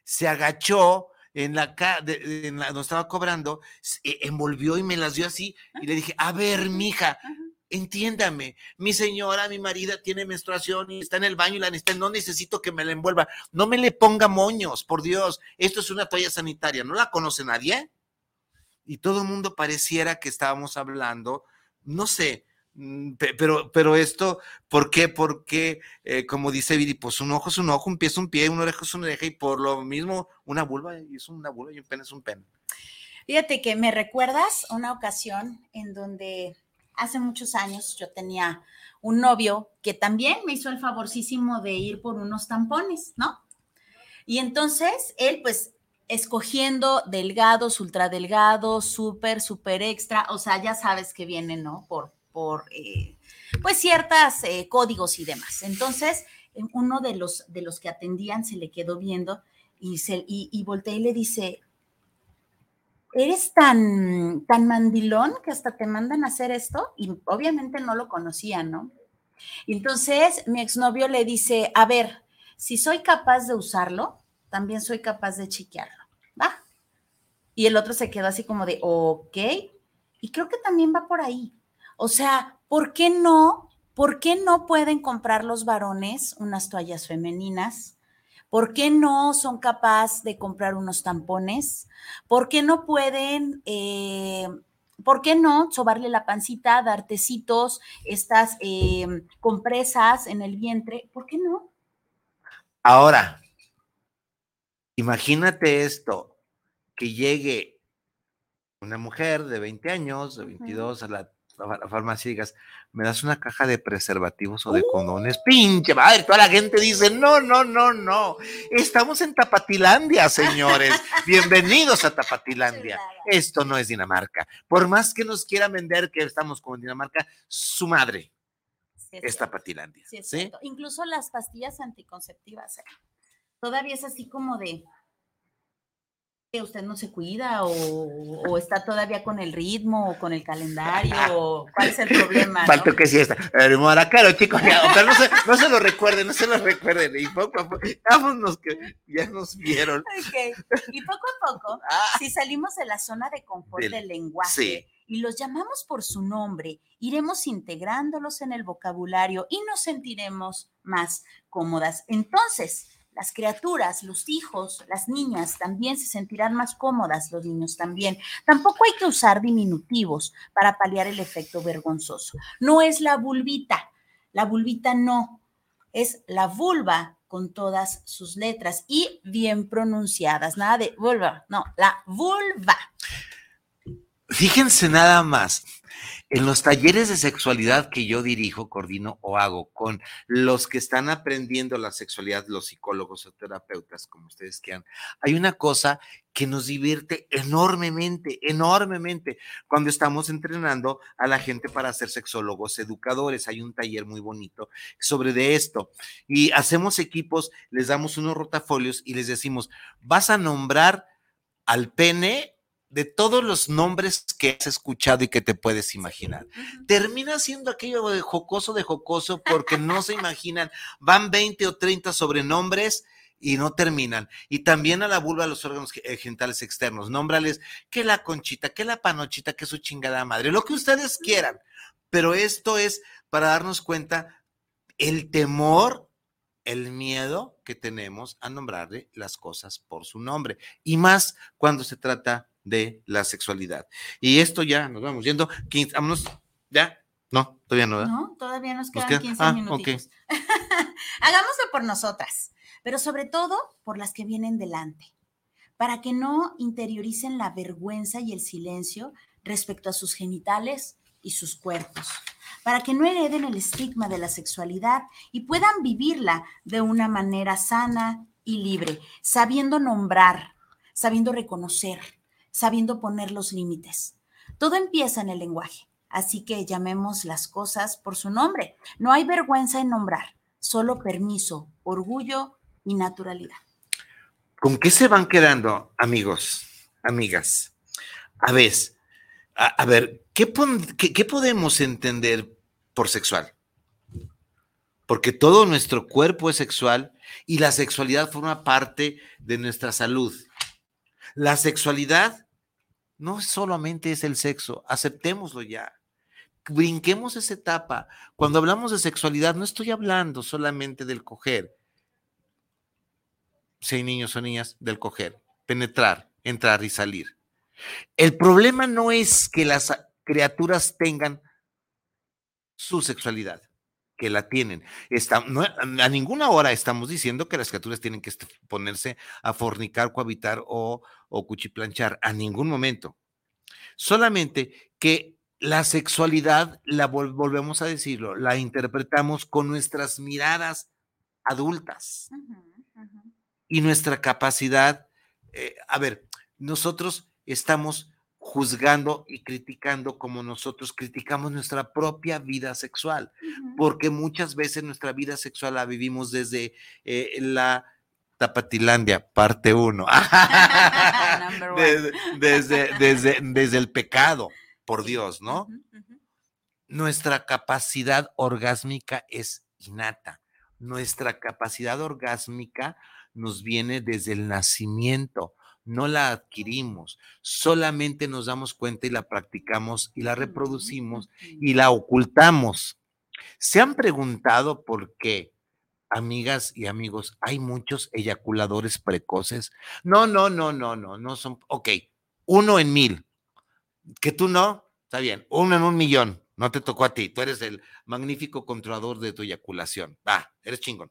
se agachó en la, en la estaba cobrando, envolvió y me las dio así, y le dije, a ver, mija, entiéndame, mi señora, mi marida tiene menstruación y está en el baño y la necesita, no necesito que me la envuelva, no me le ponga moños, por Dios, esto es una toalla sanitaria, ¿no la conoce nadie? Y todo el mundo pareciera que estábamos hablando, no sé, mm, pero, pero esto, ¿por qué? Porque, eh, como dice Viri, pues un ojo es un ojo, un pie es un pie, una oreja es una oreja, y por lo mismo, una vulva es una vulva y un pene es un pene. Fíjate que me recuerdas una ocasión en donde hace muchos años yo tenía un novio que también me hizo el favorcísimo de ir por unos tampones, ¿no? Y entonces él, pues, escogiendo delgados, ultradelgados, súper, súper extra, o sea, ya sabes que vienen, ¿no? Por, por eh, pues, ciertos eh, códigos y demás. Entonces, uno de los, de los que atendían se le quedó viendo y, se, y, volteé y le dice, eres tan, tan mandilón que hasta te mandan a hacer esto y obviamente no lo conocía, ¿no? entonces mi exnovio le dice, a ver, si soy capaz de usarlo, también soy capaz de chiquearlo, ¿va? Y el otro se quedó así como de, ok, y creo que también va por ahí. O sea, ¿por qué no? ¿Por qué no pueden comprar los varones unas toallas femeninas? ¿Por qué no son capaces de comprar unos tampones? ¿Por qué no pueden, eh, por qué no sobarle la pancita, dar tecitos, estas eh, compresas en el vientre? ¿Por qué no? Ahora, imagínate esto, que llegue una mujer de 20 años, de 22, a la la digas, me das una caja de preservativos o de condones, pinche madre, toda la gente dice, no, no, no, no, estamos en Tapatilandia, señores, *laughs* bienvenidos a Tapatilandia, esto no es Dinamarca, por más que nos quiera vender que estamos como Dinamarca, su madre es, Tapatilandia. Sí, Incluso las pastillas anticonceptivas, ¿eh? todavía es así como de, usted no se cuida o, está todavía con el ritmo o con el calendario o cuál es el problema. Falto que sí está. El maracaro, chicos, no se, no se lo recuerden, no se lo recuerden. Y poco a poco, vámonos que ya nos vieron. Y poco a poco, ah. si salimos de la zona de confort del, lenguaje y los llamamos por su nombre, iremos integrándolos en el vocabulario y nos sentiremos más cómodas. Entonces, las criaturas, los hijos, las niñas también se sentirán más cómodas, los niños también. Tampoco hay que usar diminutivos para paliar el efecto vergonzoso. No es la vulvita, la vulvita no, es la vulva con todas sus letras y bien pronunciadas, nada de vulva, no, la vulva. Fíjense nada más, en los talleres de sexualidad que yo dirijo, coordino o hago con los que están aprendiendo la sexualidad, los psicólogos o terapeutas, como ustedes quieran, hay una cosa que nos divierte enormemente, enormemente, cuando estamos entrenando a la gente para ser sexólogos, educadores. Hay un taller muy bonito sobre de esto. Y hacemos equipos, les damos unos rotafolios y les decimos, vas a nombrar al pene de todos los nombres que has escuchado y que te puedes imaginar. Termina siendo aquello de jocoso de jocoso porque no se imaginan, van 20 o 30 sobrenombres y no terminan. Y también a la vulva, a los órganos eh, genitales externos, nómbrales que la conchita, que la panochita, que su chingada madre, lo que ustedes quieran. Pero esto es para darnos cuenta el temor el miedo que tenemos a nombrarle las cosas por su nombre y más cuando se trata de la sexualidad. Y esto ya nos vamos yendo. 15, vámonos, ya. No, todavía no. No, todavía nos quedan 15 ah, minutos. *laughs* Hagámoslo por nosotras, pero sobre todo por las que vienen delante, para que no interioricen la vergüenza y el silencio respecto a sus genitales y sus cuerpos, para que no hereden el estigma de la sexualidad y puedan vivirla de una manera sana y libre, sabiendo nombrar, sabiendo reconocer, sabiendo poner los límites. Todo empieza en el lenguaje, así que llamemos las cosas por su nombre. No hay vergüenza en nombrar, solo permiso, orgullo y naturalidad. ¿Con qué se van quedando, amigos, amigas? A ver, a, ver, ¿qué, ¿qué podemos entender por sexual? Porque todo nuestro cuerpo es sexual y la sexualidad forma parte de nuestra salud. La sexualidad no solamente es el sexo, aceptémoslo ya. Brinquemos esa etapa. Cuando hablamos de sexualidad, no estoy hablando solamente del coger. Si hay niños o niñas, del coger, penetrar, entrar y salir. El problema no es que las criaturas tengan su sexualidad, que la tienen. a ninguna hora estamos diciendo que las criaturas tienen que ponerse a fornicar, cohabitar o o cuchiplanchar, a ningún momento. Solamente que la sexualidad, la volvemos a decirlo, la interpretamos con nuestras miradas adultas y nuestra capacidad. Eh, a ver, nosotros estamos juzgando y criticando como nosotros criticamos nuestra propia vida sexual, porque muchas veces nuestra vida sexual la vivimos desde eh, la Tapatilandia, parte uno. *laughs* *laughs* desde, desde, desde, el pecado, por Dios, ¿no? Nuestra capacidad orgásmica es innata. Nuestra capacidad orgásmica nos viene desde el nacimiento, no la adquirimos, solamente nos damos cuenta y la practicamos y la reproducimos y la ocultamos. ¿Se han preguntado por qué? amigas y amigos, hay muchos eyaculadores precoces. No, no, no, no, no, no son, ok, uno en mil. Que tú no, está bien, uno en un millón, no te tocó a ti, tú eres el magnífico controlador de tu eyaculación. Va, eres chingón.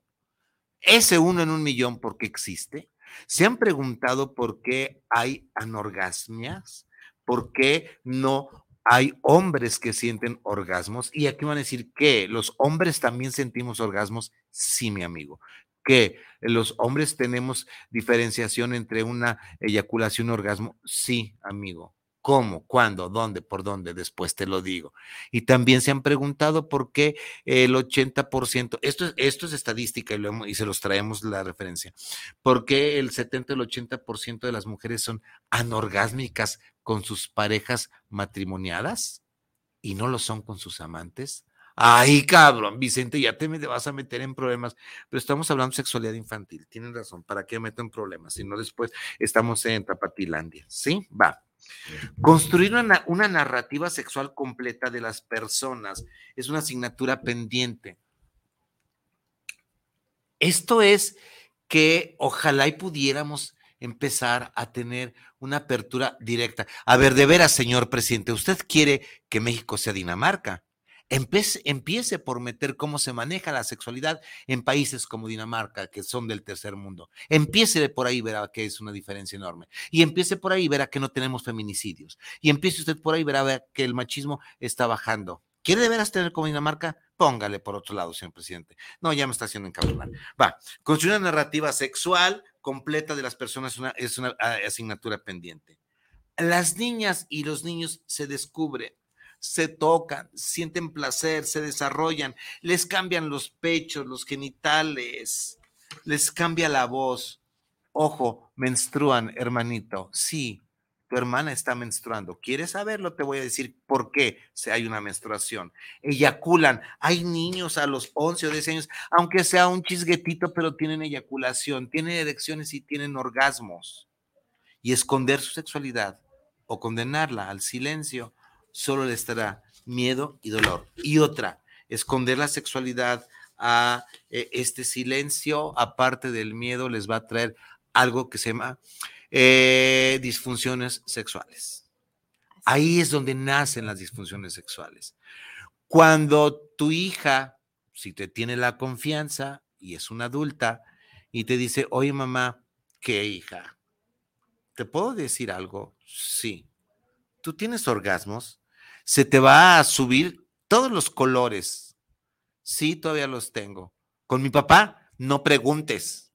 Ese uno en un millón, ¿por qué existe? ¿Se han preguntado por qué hay anorgasmias? ¿Por qué no hay hombres que sienten orgasmos y aquí van a decir que los hombres también sentimos orgasmos, sí, mi amigo, que los hombres tenemos diferenciación entre una eyaculación y un orgasmo, sí, amigo. ¿Cómo? ¿Cuándo? ¿Dónde? ¿Por dónde? Después te lo digo. Y también se han preguntado por qué el 80%, esto, esto es estadística y, se los traemos la referencia, por qué el 70 el 80% de las mujeres son anorgásmicas con sus parejas matrimoniadas y no lo son con sus amantes. Ay, cabrón, Vicente, ya te vas a meter en problemas, pero estamos hablando de sexualidad infantil. Tienen razón, ¿para qué meto en problemas? Si no, después estamos en Tapatilandia. ¿Sí? Va. Construir una, narrativa sexual completa de las personas es una asignatura pendiente. Esto es que ojalá y pudiéramos empezar a tener una apertura directa. A ver, de veras, señor presidente, ¿usted quiere que México sea Dinamarca? Empiece, por meter cómo se maneja la sexualidad en países como Dinamarca, que son del tercer mundo. Empiece por ahí, verá que es una diferencia enorme. Y empiece por ahí, verá que no tenemos feminicidios. Y empiece usted por ahí, verá que el machismo está bajando. ¿Quiere de veras tener como Dinamarca? Póngale por otro lado, señor presidente. No, ya me está haciendo encabronar. Va, construir una narrativa sexual completa de las personas es una ah, asignatura pendiente. Las niñas y los niños se descubren se tocan, sienten placer, se desarrollan, les cambian los pechos, los genitales, les cambia la voz. Ojo, menstruan, hermanito. Sí, tu hermana está menstruando. ¿Quieres saberlo? Te voy a decir por qué si hay una menstruación. Eyaculan. Hay niños a los 11 o 10 años, aunque sea un chisguetito, pero tienen eyaculación, tienen erecciones y tienen orgasmos. Y esconder su sexualidad o condenarla al silencio solo le estará miedo y dolor. Y otra, esconder la sexualidad a eh, este silencio, aparte del miedo, les va a traer algo que se llama eh, disfunciones sexuales. Ahí es donde nacen las disfunciones sexuales. Cuando tu hija, si te tiene la confianza y es una adulta, y te dice, oye mamá, ¿qué hija? ¿Te puedo decir algo? Sí. ¿Tú tienes orgasmos? Se te va a subir todos los colores. Sí, todavía los tengo. Con mi papá, no preguntes,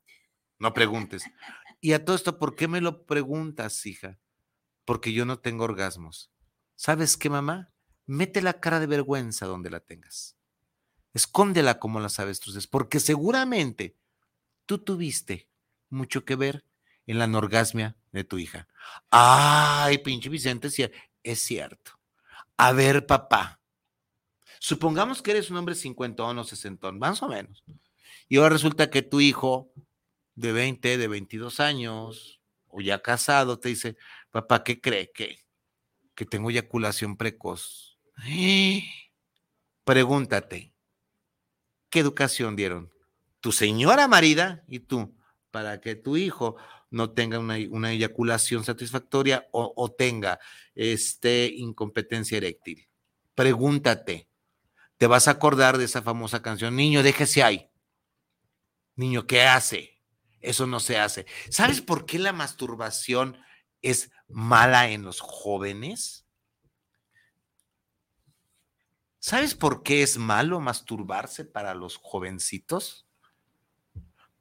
no preguntes. Y a todo esto, ¿por qué me lo preguntas, hija? Porque yo no tengo orgasmos. ¿Sabes qué, mamá? Mete la cara de vergüenza donde la tengas. Escóndela como las avestruces, porque seguramente tú tuviste mucho que ver en la anorgasmia de tu hija. Ay, pinche Vicente, es cierto. A ver, papá, supongamos que eres un hombre cincuentón o sesentón, más o menos. Y ahora resulta que tu hijo de 20, de 22 años, o ya casado, te dice, papá, ¿qué cree que? Que tengo eyaculación precoz. *gasps* Pregúntate, ¿qué educación dieron? Tu señora marida y tú, para que tu hijo no tenga una, eyaculación satisfactoria o, tenga este, incompetencia eréctil. Pregúntate, ¿te vas a acordar de esa famosa canción? Niño, déjese ahí. Niño, ¿qué hace? Eso no se hace. ¿Sabes por qué la masturbación es mala en los jóvenes? ¿Sabes por qué es malo masturbarse para los jovencitos?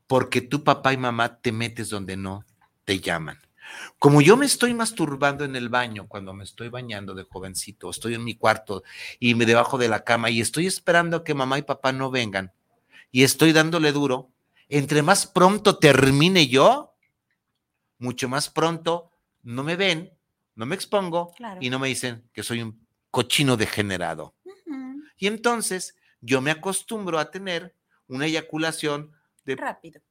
Porque tu papá y mamá te metes donde no te llaman. Como yo me estoy masturbando en el baño cuando me estoy bañando de jovencito, estoy en mi cuarto y me debajo de la cama y estoy esperando que mamá y papá no vengan y estoy dándole duro, entre más pronto termine yo, mucho más pronto no me ven, no me expongo y no me dicen que soy un cochino degenerado. Y entonces yo me acostumbro a tener una eyaculación Rápido.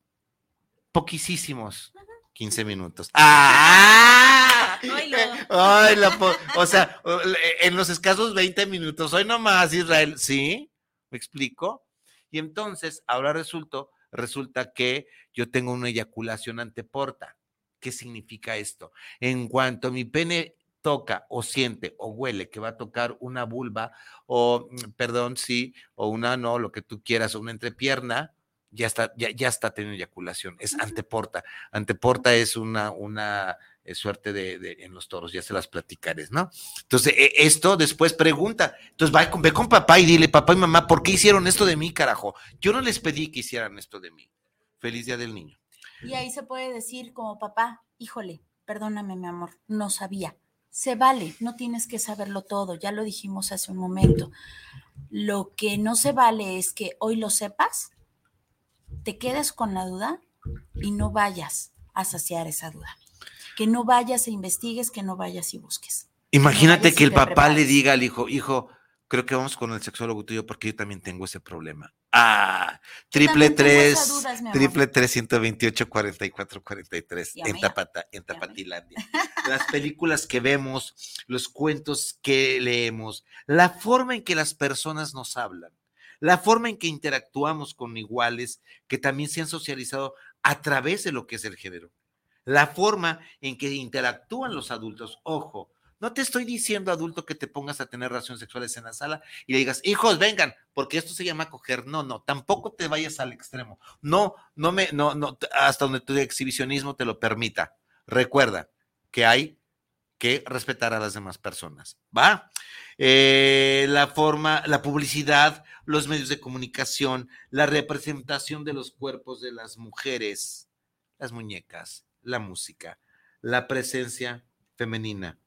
Poquísimos. 15 minutos. ¡Ah! *laughs* o sea, en los escasos 20 minutos, hoy nomás, Israel, ¿sí? ¿Me explico? Y entonces, ahora resulta, resulta que yo tengo una eyaculación anteporta. ¿Qué significa esto? En cuanto mi pene toca o siente o huele que va a tocar una vulva o, mm, perdón, sí, o una no, lo que tú quieras, o una entrepierna, ya está, ya, ya está teniendo eyaculación, es anteporta. Anteporta es una, una eh, suerte de, en los toros, ya se las platicaré, ¿no? Entonces, e, esto después pregunta, entonces va, ve con papá y dile, papá y mamá, ¿por qué hicieron esto de mí, carajo? Yo no les pedí que hicieran esto de mí. Feliz día del niño. Y ahí se puede decir como papá, híjole, perdóname, mi amor, no sabía. Se vale, no tienes que saberlo todo, ya lo dijimos hace un momento. Lo que no se vale es que hoy lo sepas te quedes con la duda y no vayas a saciar esa duda. Que no vayas e investigues, que no vayas y busques. Imagínate que el papá le diga al hijo, hijo, creo que vamos con el sexólogo tuyo porque yo también tengo ese problema. Ah, triple tres, triple tres, ciento veintiocho, cuarenta y en, Tapata, en Tapatilandia. Las películas que vemos, los cuentos que leemos, la forma en que las personas nos hablan la forma en que interactuamos con iguales que también se han socializado a través de lo que es el género. La forma en que interactúan los adultos. Ojo, no te estoy diciendo, adulto, que te pongas a tener relaciones sexuales en la sala y le digas, hijos, vengan, porque esto se llama coger. No, no, tampoco te vayas al extremo. No, no me, no, no, hasta donde tu exhibicionismo te lo permita. Recuerda que hay que respetar a las demás personas. ¿Va? Eh, la forma, la publicidad, los medios de comunicación, la representación de los cuerpos de las mujeres, las muñecas, la música, la presencia femenina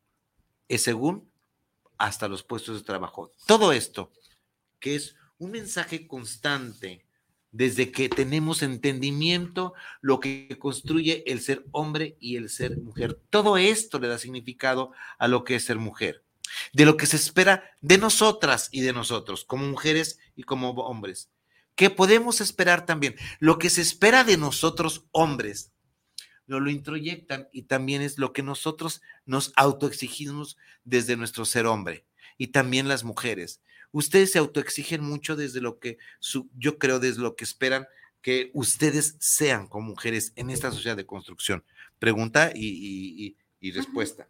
es según hasta los puestos de trabajo. Todo esto, que es un mensaje constante desde que tenemos entendimiento, lo que construye el ser hombre y el ser mujer. Todo esto le da significado a lo que es ser mujer, de lo que se espera de nosotras y de nosotros, como mujeres y como hombres. ¿Qué podemos esperar también? Lo que se espera de nosotros hombres nos lo introyectan y también es lo que nosotros nos autoexigimos desde nuestro ser hombre y también las mujeres. Ustedes se autoexigen mucho desde lo que su, yo creo desde lo que esperan que ustedes sean como mujeres en esta sociedad de construcción. Pregunta y, respuesta.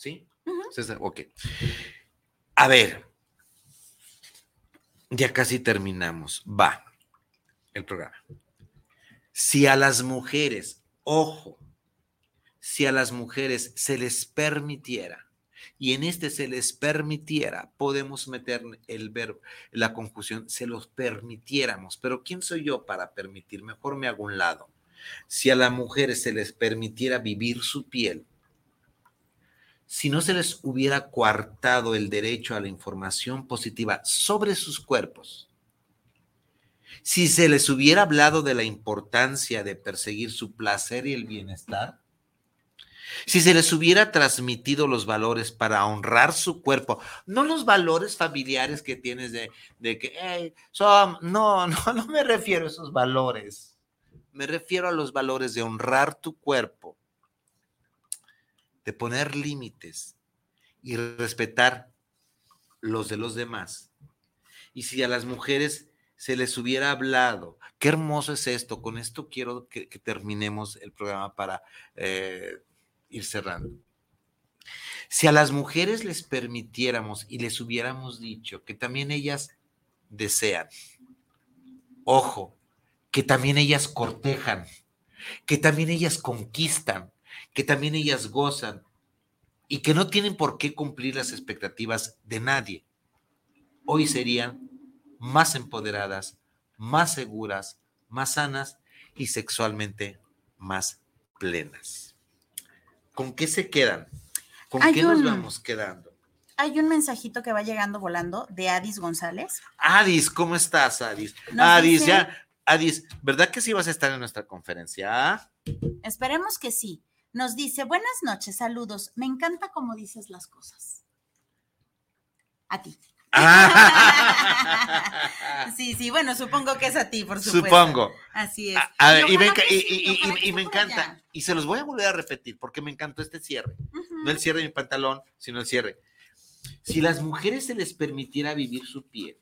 ¿Sí? César, ok. A ver, ya casi terminamos. Va el programa. Si a las mujeres, ojo, si a las mujeres se les permitiera, y en este se les permitiera, podemos meter el verbo, la conjunción, se los permitiéramos, pero ¿quién soy yo para permitir? Mejor me hago un lado. Si a las mujeres se les permitiera vivir su piel, si no se les hubiera coartado el derecho a la información positiva sobre sus cuerpos, si se les hubiera hablado de la importancia de perseguir su placer y el bienestar, si se les hubiera transmitido los valores para honrar su cuerpo, no los valores familiares que tienes de, que, no, *laughs* no, no me refiero a esos valores, me refiero a los valores de honrar tu cuerpo, de poner límites y respetar los de los demás. Y si a las mujeres se les hubiera hablado. Qué hermoso es esto. Con esto quiero que, terminemos el programa para eh, ir cerrando. Si a las mujeres les permitiéramos y les hubiéramos dicho que también ellas desean, ojo, que también ellas cortejan, que también ellas conquistan, que también ellas gozan y que no tienen por qué cumplir las expectativas de nadie, hoy serían más empoderadas, más seguras, más sanas y sexualmente más plenas. ¿Con qué se quedan? ¿Con qué nos vamos quedando? Hay un mensajito que va llegando volando de Adis González. Adis, ¿cómo estás, Adis? Adis, ya, Adis, ¿verdad que sí vas a estar en nuestra conferencia? Esperemos que sí. Nos dice, buenas noches, saludos. Me encanta cómo dices las cosas. A ti. *laughs* sí, sí, bueno, supongo que es a ti, por supuesto. Supongo. Así es. y, me, encanta, y se los voy a volver a repetir porque me encantó este cierre. No el cierre de mi pantalón, sino el cierre. Si las mujeres se les permitiera vivir su piel,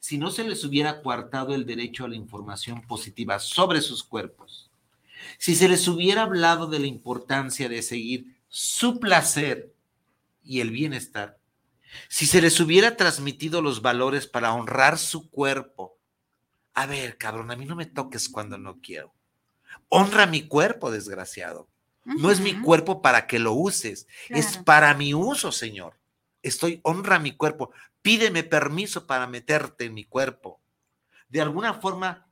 si no se les hubiera coartado el derecho a la información positiva sobre sus cuerpos, si se les hubiera hablado de la importancia de seguir su placer y el bienestar, si se les hubiera transmitido los valores para honrar su cuerpo, a ver, cabrón, a mí no me toques cuando no quiero. Honra mi cuerpo, desgraciado. No es mi cuerpo para que lo uses, es para mi uso, Señor. Estoy, honra mi cuerpo. Pídeme permiso para meterte en mi cuerpo. De alguna forma,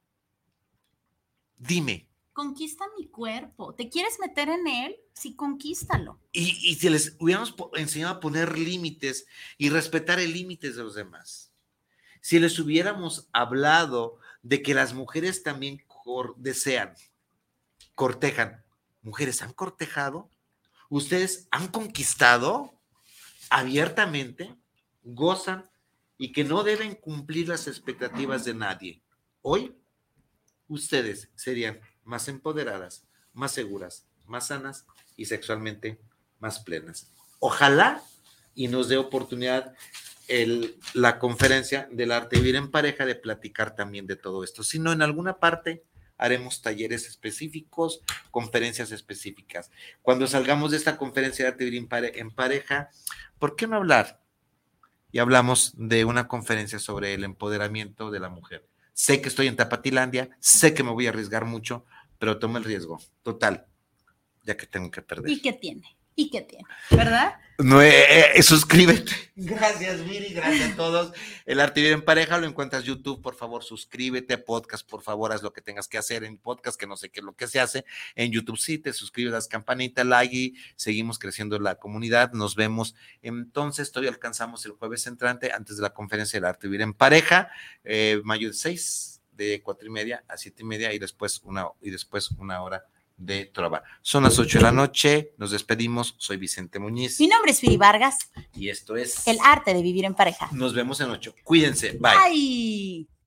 dime, conquista mi cuerpo. ¿Te quieres meter en él? Sí, conquístalo. Y, y si les hubiéramos enseñado a poner límites y respetar el límite de los demás. Si les hubiéramos hablado de que las mujeres también desean, cortejan. ¿Mujeres han cortejado? ¿Ustedes han conquistado abiertamente? ¿Gozan? Y que no deben cumplir las expectativas de nadie. Hoy, ustedes serían más empoderadas, más seguras, más sanas y sexualmente más plenas. Ojalá y nos dé oportunidad la conferencia del arte de vivir en pareja, de platicar también de todo esto, sino en alguna parte haremos talleres específicos, conferencias específicas. Cuando salgamos de esta conferencia de arte de vivir en pareja, ¿por qué no hablar? Y hablamos de una conferencia sobre el empoderamiento de la mujer. Sé que estoy en Tapatilandia, sé que me voy a arriesgar mucho, pero tomo el riesgo, total, ya que tengo que perder. ¿Y qué tiene? Y qué tiene, ¿verdad? No, eh, eh, suscríbete. Gracias, Viri, gracias a todos. El arte en pareja lo encuentras YouTube, por favor, suscríbete. Podcast, por favor, haz lo que tengas que hacer en podcast, que no sé qué es lo que se hace. En YouTube sí, te suscribes, das campanita, like y seguimos creciendo la comunidad. Nos vemos. Entonces, todavía alcanzamos el jueves entrante, antes de la conferencia del arte vivir en pareja, eh, mayo 6, de cuatro y media a siete y media y después una, y después una hora de Trova. Son las 8 de la noche, nos despedimos, soy Vicente Muñiz. Mi nombre es Fili Vargas. Y esto es... El arte de vivir en pareja. Nos vemos en 8. Cuídense, bye. Bye.